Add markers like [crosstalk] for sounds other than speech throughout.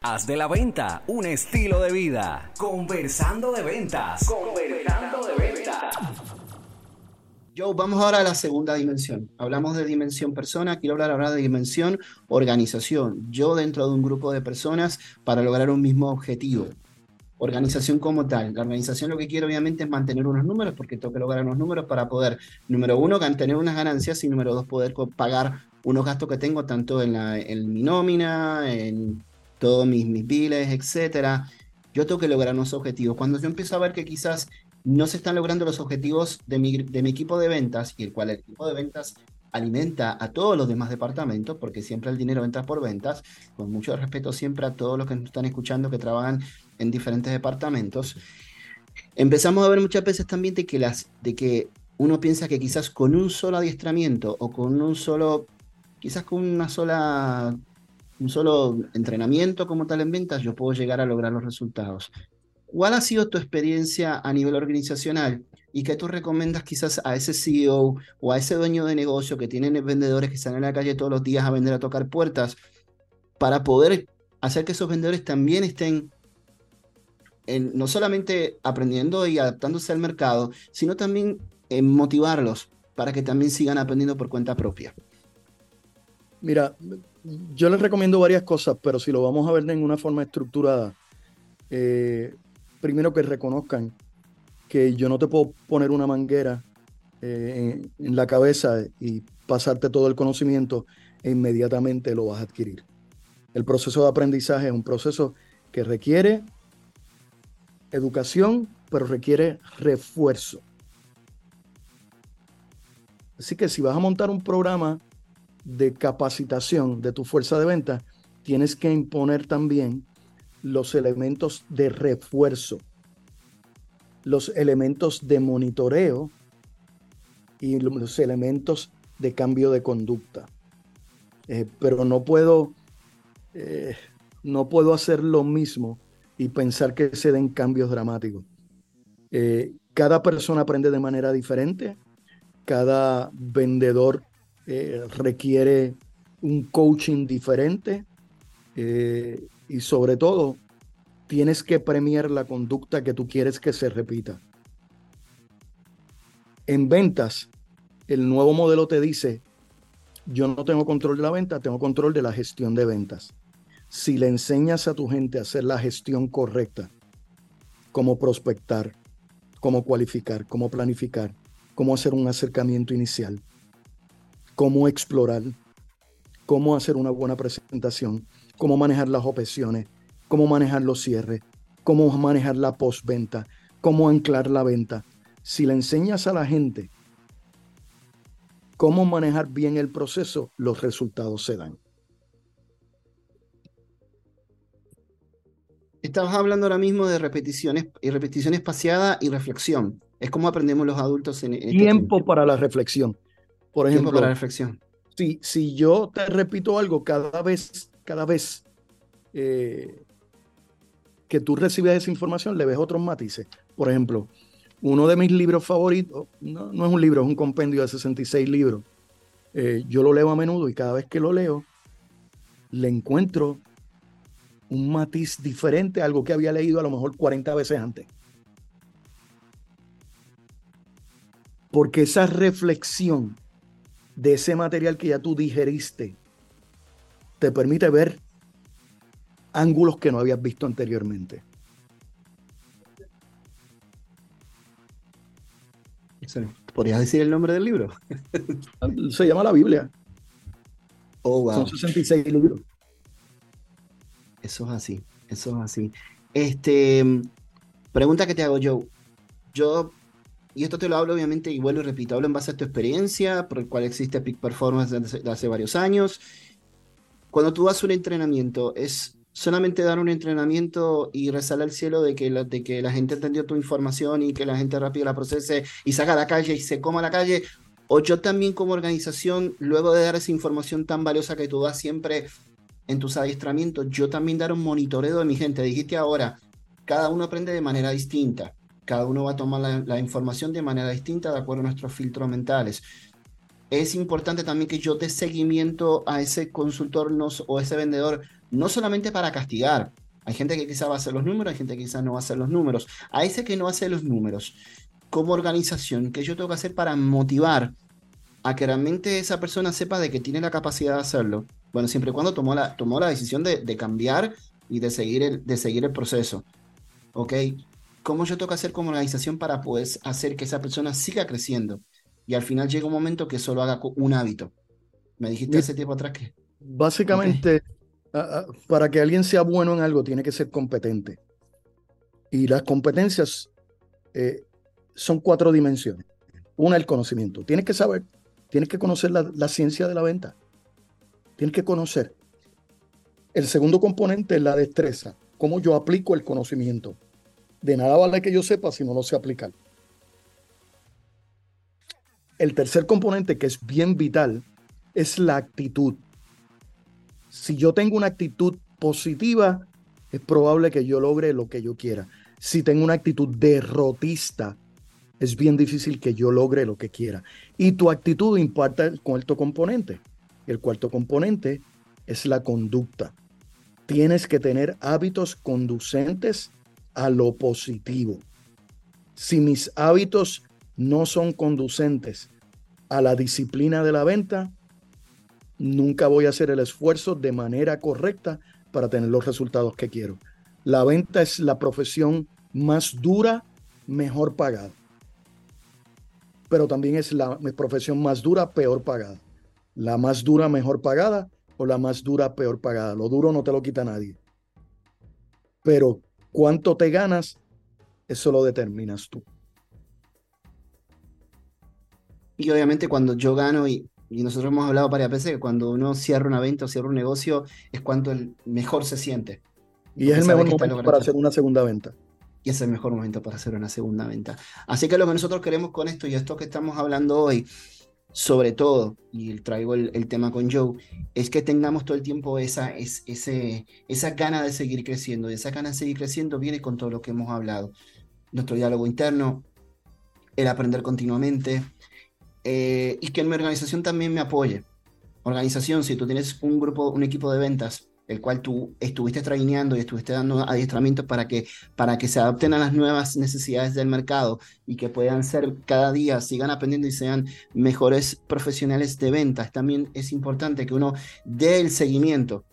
Haz de la venta un estilo de vida. Conversando de ventas. Conversando de ventas. Joe, vamos ahora a la segunda dimensión. Hablamos de dimensión persona, quiero hablar ahora de dimensión organización. Yo dentro de un grupo de personas para lograr un mismo objetivo. Organización como tal. La organización lo que quiere obviamente es mantener unos números porque tengo que lograr unos números para poder, número uno, tener unas ganancias y número dos, poder pagar unos gastos que tengo tanto en, la, en mi nómina, en todos mis, mis biles, etcétera. Yo tengo que lograr unos objetivos. Cuando yo empiezo a ver que quizás no se están logrando los objetivos de mi, de mi equipo de ventas, y el cual el equipo de ventas alimenta a todos los demás departamentos, porque siempre el dinero entra por ventas, con mucho respeto siempre a todos los que nos están escuchando que trabajan en diferentes departamentos. Empezamos a ver muchas veces también de que, las, de que uno piensa que quizás con un solo adiestramiento o con un solo, quizás con una sola un solo entrenamiento como tal en ventas, yo puedo llegar a lograr los resultados. ¿Cuál ha sido tu experiencia a nivel organizacional y qué tú recomiendas quizás a ese CEO o a ese dueño de negocio que tienen vendedores que salen a la calle todos los días a vender, a tocar puertas, para poder hacer que esos vendedores también estén en, no solamente aprendiendo y adaptándose al mercado, sino también en motivarlos para que también sigan aprendiendo por cuenta propia? Mira, yo les recomiendo varias cosas, pero si lo vamos a ver en una forma estructurada, eh, primero que reconozcan que yo no te puedo poner una manguera eh, en, la cabeza y pasarte todo el conocimiento e inmediatamente lo vas a adquirir. El proceso de aprendizaje es un proceso que requiere educación, pero requiere refuerzo. Así que si vas a montar un programa de capacitación de tu fuerza de venta, tienes que imponer también los elementos de refuerzo, los elementos de monitoreo y los elementos de cambio de conducta. Eh, pero no puedo, eh, no puedo hacer lo mismo y pensar que se den cambios dramáticos. Eh, cada persona aprende de manera diferente, cada vendedor eh, requiere un coaching diferente eh, y sobre todo tienes que premiar la conducta que tú quieres que se repita. En ventas, el nuevo modelo te dice, yo no tengo control de la venta, tengo control de la gestión de ventas. Si le enseñas a tu gente a hacer la gestión correcta, cómo prospectar, cómo cualificar, cómo planificar, cómo hacer un acercamiento inicial, cómo explorar, cómo hacer una buena presentación, cómo manejar las objeciones, cómo manejar los cierres, cómo manejar la postventa, cómo anclar la venta. Si le enseñas a la gente cómo manejar bien el proceso, los resultados se dan. Estamos hablando ahora mismo de repeticiones y repetición espaciada y reflexión. Es como aprendemos los adultos en, este tiempo para la reflexión. Por ejemplo, para la reflexión. Si, si yo te repito algo cada vez, cada vez eh, que tú recibes esa información, le ves otros matices. Por ejemplo, uno de mis libros favoritos, no, es un libro, es un compendio de 66 libros. Eh, yo lo leo a menudo y cada vez que lo leo, le encuentro un matiz diferente a algo que había leído a lo mejor 40 veces antes. Porque esa reflexión de ese material que ya tú digeriste te permite ver ángulos que no habías visto anteriormente. ¿Podrías decir el nombre del libro? [laughs] Se llama la Biblia. Oh, wow. Son 66 libros. Eso es así, eso es así. Este, pregunta que te hago yo. Yo y esto te lo hablo obviamente vuelvo y repito, hablo en base a tu experiencia, por el cual existe Peak Performance desde hace varios años. Cuando tú das un entrenamiento, ¿es solamente dar un entrenamiento y rezar al cielo de que, la, de que la gente entendió tu información y que la gente rápido la procese y salga a la calle y se coma a la calle? ¿O yo también como organización, luego de dar esa información tan valiosa que tú das siempre en tus adiestramientos, yo también dar un monitoreo de mi gente? Dijiste ahora, cada uno aprende de manera distinta cada uno va a tomar la, información de manera distinta de acuerdo a nuestros filtros mentales. Es importante también que yo dé seguimiento a ese consultor o ese vendedor no solamente para castigar. Hay gente que quizá va a hacer los números, hay gente que quizá no va a hacer los números. A ese que no hace los números, como organización, ¿qué yo tengo que hacer para motivar a que realmente esa persona sepa de que tiene la capacidad de hacerlo? Bueno, siempre y cuando tomó la, tomó la decisión de, de cambiar y de seguir, el, de seguir el proceso. ¿Ok? ¿Cómo yo tengo que hacer como organización para poder hacer que esa persona siga creciendo? Y al final llega un momento que solo haga un hábito. Me dijiste hace tiempo atrás que... Básicamente, para que alguien sea bueno en algo, tiene que ser competente. Y las competencias eh, son cuatro dimensiones. Una, el conocimiento. Tienes que saber, tienes que conocer la, la ciencia de la venta. Tienes que conocer. El segundo componente es la destreza. Cómo yo aplico el conocimiento. De nada vale que yo sepa si no lo sé aplicar. El tercer componente, que es bien vital, es la actitud. Si yo tengo una actitud positiva, es probable que yo logre lo que yo quiera. Si tengo una actitud derrotista, es bien difícil que yo logre lo que quiera. Y tu actitud impacta el cuarto componente. El cuarto componente es la conducta. Tienes que tener hábitos conducentes a lo positivo. Si mis hábitos no son conducentes a la disciplina de la venta, nunca voy a hacer el esfuerzo de manera correcta para tener los resultados que quiero. La venta es la profesión más dura, mejor pagada. Pero también es la profesión más dura, peor pagada. La más dura, mejor pagada o la más dura, peor pagada. Lo duro no te lo quita nadie. Pero cuánto te ganas, eso lo determinas tú. Y obviamente cuando yo gano, y, nosotros hemos hablado varias veces que cuando uno cierra una venta o cierra un negocio, es cuando el mejor se siente. Y es el mejor momento para hacer una segunda venta. Y es el mejor momento para hacer una segunda venta. Así que lo que nosotros queremos con esto y esto que estamos hablando hoy, sobre todo, y traigo el, tema con Joe, es que tengamos todo el tiempo esa, es, ese, esa gana de seguir creciendo. Y esa gana de seguir creciendo viene con todo lo que hemos hablado. Nuestro diálogo interno, el aprender continuamente, eh, y que mi organización también me apoye. Organización, si tú tienes un grupo, un equipo de ventas, el cual tú estuviste traineando y estuviste dando adiestramientos para que, para que se adapten a las nuevas necesidades del mercado y que puedan ser cada día, sigan aprendiendo y sean mejores profesionales de ventas. También es importante que uno dé el seguimiento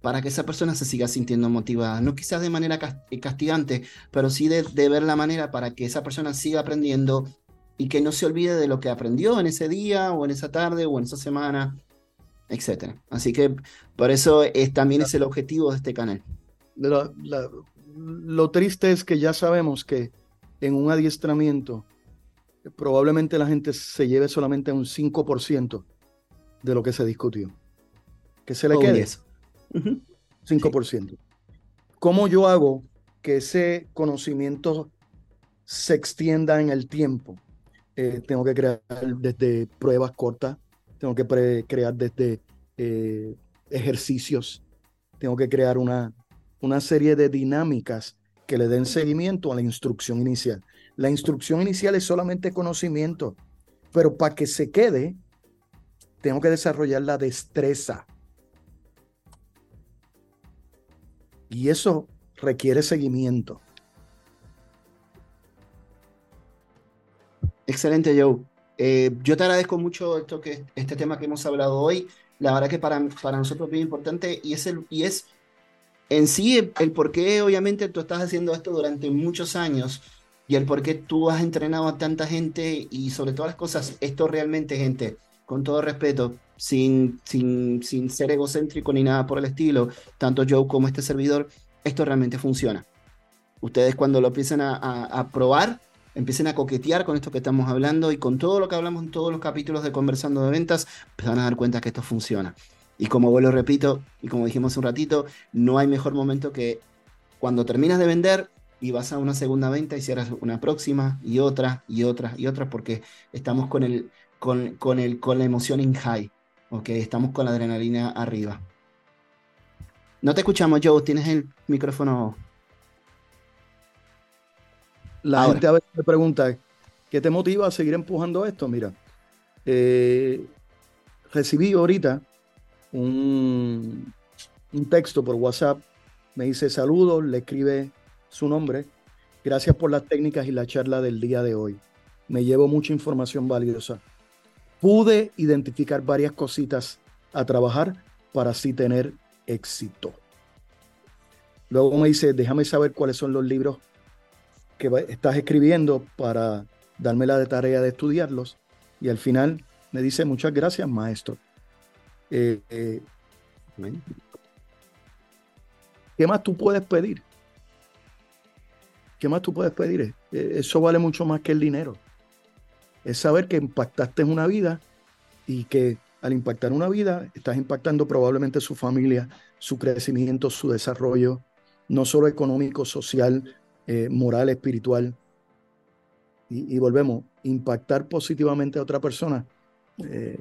para que esa persona se siga sintiendo motivada. No quizás de manera castigante, pero sí de, de ver la manera para que esa persona siga aprendiendo y que no se olvide de lo que aprendió en ese día o en esa tarde o en esa semana, etc. Así que por eso es, también es el objetivo de este canal. lo triste es que ya sabemos que en un adiestramiento probablemente la gente se lleve solamente un 5% de lo que se discutió. Que se le quede eso. 5%. ¿Cómo yo hago que ese conocimiento se extienda en el tiempo? Eh, tengo que crear desde pruebas cortas, tengo que crear desde eh, ejercicios, tengo que crear una, una serie de dinámicas que le den seguimiento a la instrucción inicial. La instrucción inicial es solamente conocimiento, pero para que se quede, tengo que desarrollar la destreza. Y eso requiere seguimiento. Excelente, Joe. Eh, yo te agradezco mucho esto que, este tema que hemos hablado hoy. La verdad que para, para nosotros es bien importante y es, el, y es en sí el, por qué obviamente tú estás haciendo esto durante muchos años y el por qué tú has entrenado a tanta gente y sobre todas las cosas, esto realmente, gente, con todo respeto, sin, sin, sin ser egocéntrico ni nada por el estilo, tanto Joe como este servidor, esto realmente funciona. Ustedes cuando lo empiecen a, a, a probar, empiecen a coquetear con esto que estamos hablando y con todo lo que hablamos en todos los capítulos de Conversando de Ventas, se van a dar cuenta que esto funciona. Y como vuelvo repito, y como dijimos un ratito, no hay mejor momento que cuando terminas de vender y vas a una segunda venta y cierras una próxima y otra y otra y otra porque estamos con, el, con, con, el, con la emoción in high, ¿ok? Estamos con la adrenalina arriba. No te escuchamos, Joe, tienes el micrófono la gente a veces me pregunta, ¿qué te motiva a seguir empujando esto? Mira, eh, recibí ahorita un, un texto por WhatsApp, me dice saludos, le escribe su nombre. Gracias por las técnicas y la charla del día de hoy. Me llevo mucha información valiosa. Pude identificar varias cositas a trabajar para así tener éxito. Luego me dice, déjame saber cuáles son los libros que estás escribiendo para darme la tarea de estudiarlos. Y al final me dice, muchas gracias, maestro. Eh, eh, ¿Qué más tú puedes pedir? ¿Qué más tú puedes pedir? Eh, eso vale mucho más que el dinero. Es saber que impactaste en una vida y que al impactar una vida estás impactando probablemente su familia, su crecimiento, su desarrollo, no solo económico, social, eh, moral, espiritual. Y, volvemos, impactar positivamente a otra persona eh,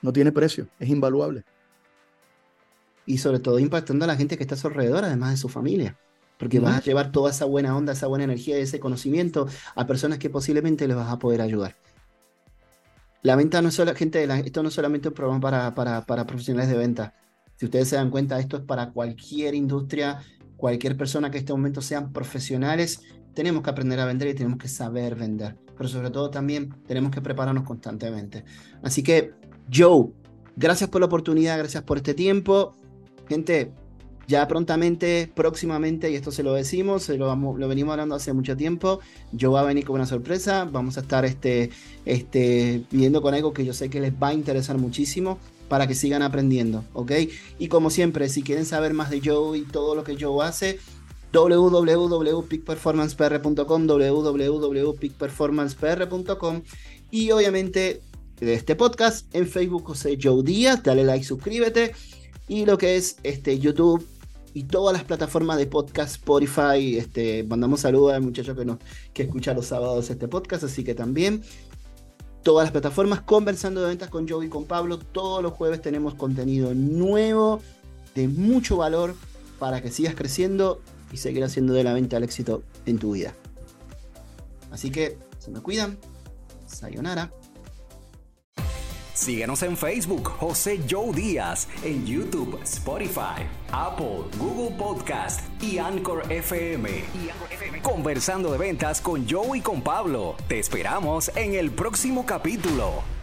no tiene precio, es invaluable. Y sobre todo impactando a la gente que está a su alrededor, además de su familia. Porque vas a llevar toda esa buena onda, esa buena energía y ese conocimiento a personas que posiblemente les vas a poder ayudar. La venta no es solo, gente, esto no es solamente un programa para, para, para profesionales de venta. Si ustedes se dan cuenta, esto es para cualquier industria, cualquier persona que en este momento sean profesionales, tenemos que aprender a vender y tenemos que saber vender. Pero sobre todo también tenemos que prepararnos constantemente. Así que, Joe, gracias por la oportunidad, gracias por este tiempo. Gente, ya prontamente, próximamente, y esto se lo decimos, se lo, lo venimos hablando hace mucho tiempo, Joe va a venir con una sorpresa, vamos a estar este, este, viendo con algo que yo sé que les va a interesar muchísimo para que sigan aprendiendo, ¿ok? Y como siempre, si quieren saber más de Joe y todo lo que Joe hace, www.peakperformancepr.com, www.peakperformancepr.com y obviamente de este podcast en Facebook José Joe Díaz, dale like, suscríbete. Y lo que es este YouTube y todas las plataformas de podcast, Spotify, este, mandamos saludos al muchacho que, nos, que escucha los sábados este podcast, así que también todas las plataformas, conversando de ventas con Joe y con Pablo. Todos los jueves tenemos contenido nuevo de mucho valor para que sigas creciendo y seguir haciendo de la venta al éxito en tu vida. Así que se me cuidan. Sayonara. Síguenos en Facebook, José Joe Díaz, en YouTube, Spotify, Apple, Google Podcast y Anchor FM. Conversando de ventas con Joe y con Pablo. Te esperamos en el próximo capítulo.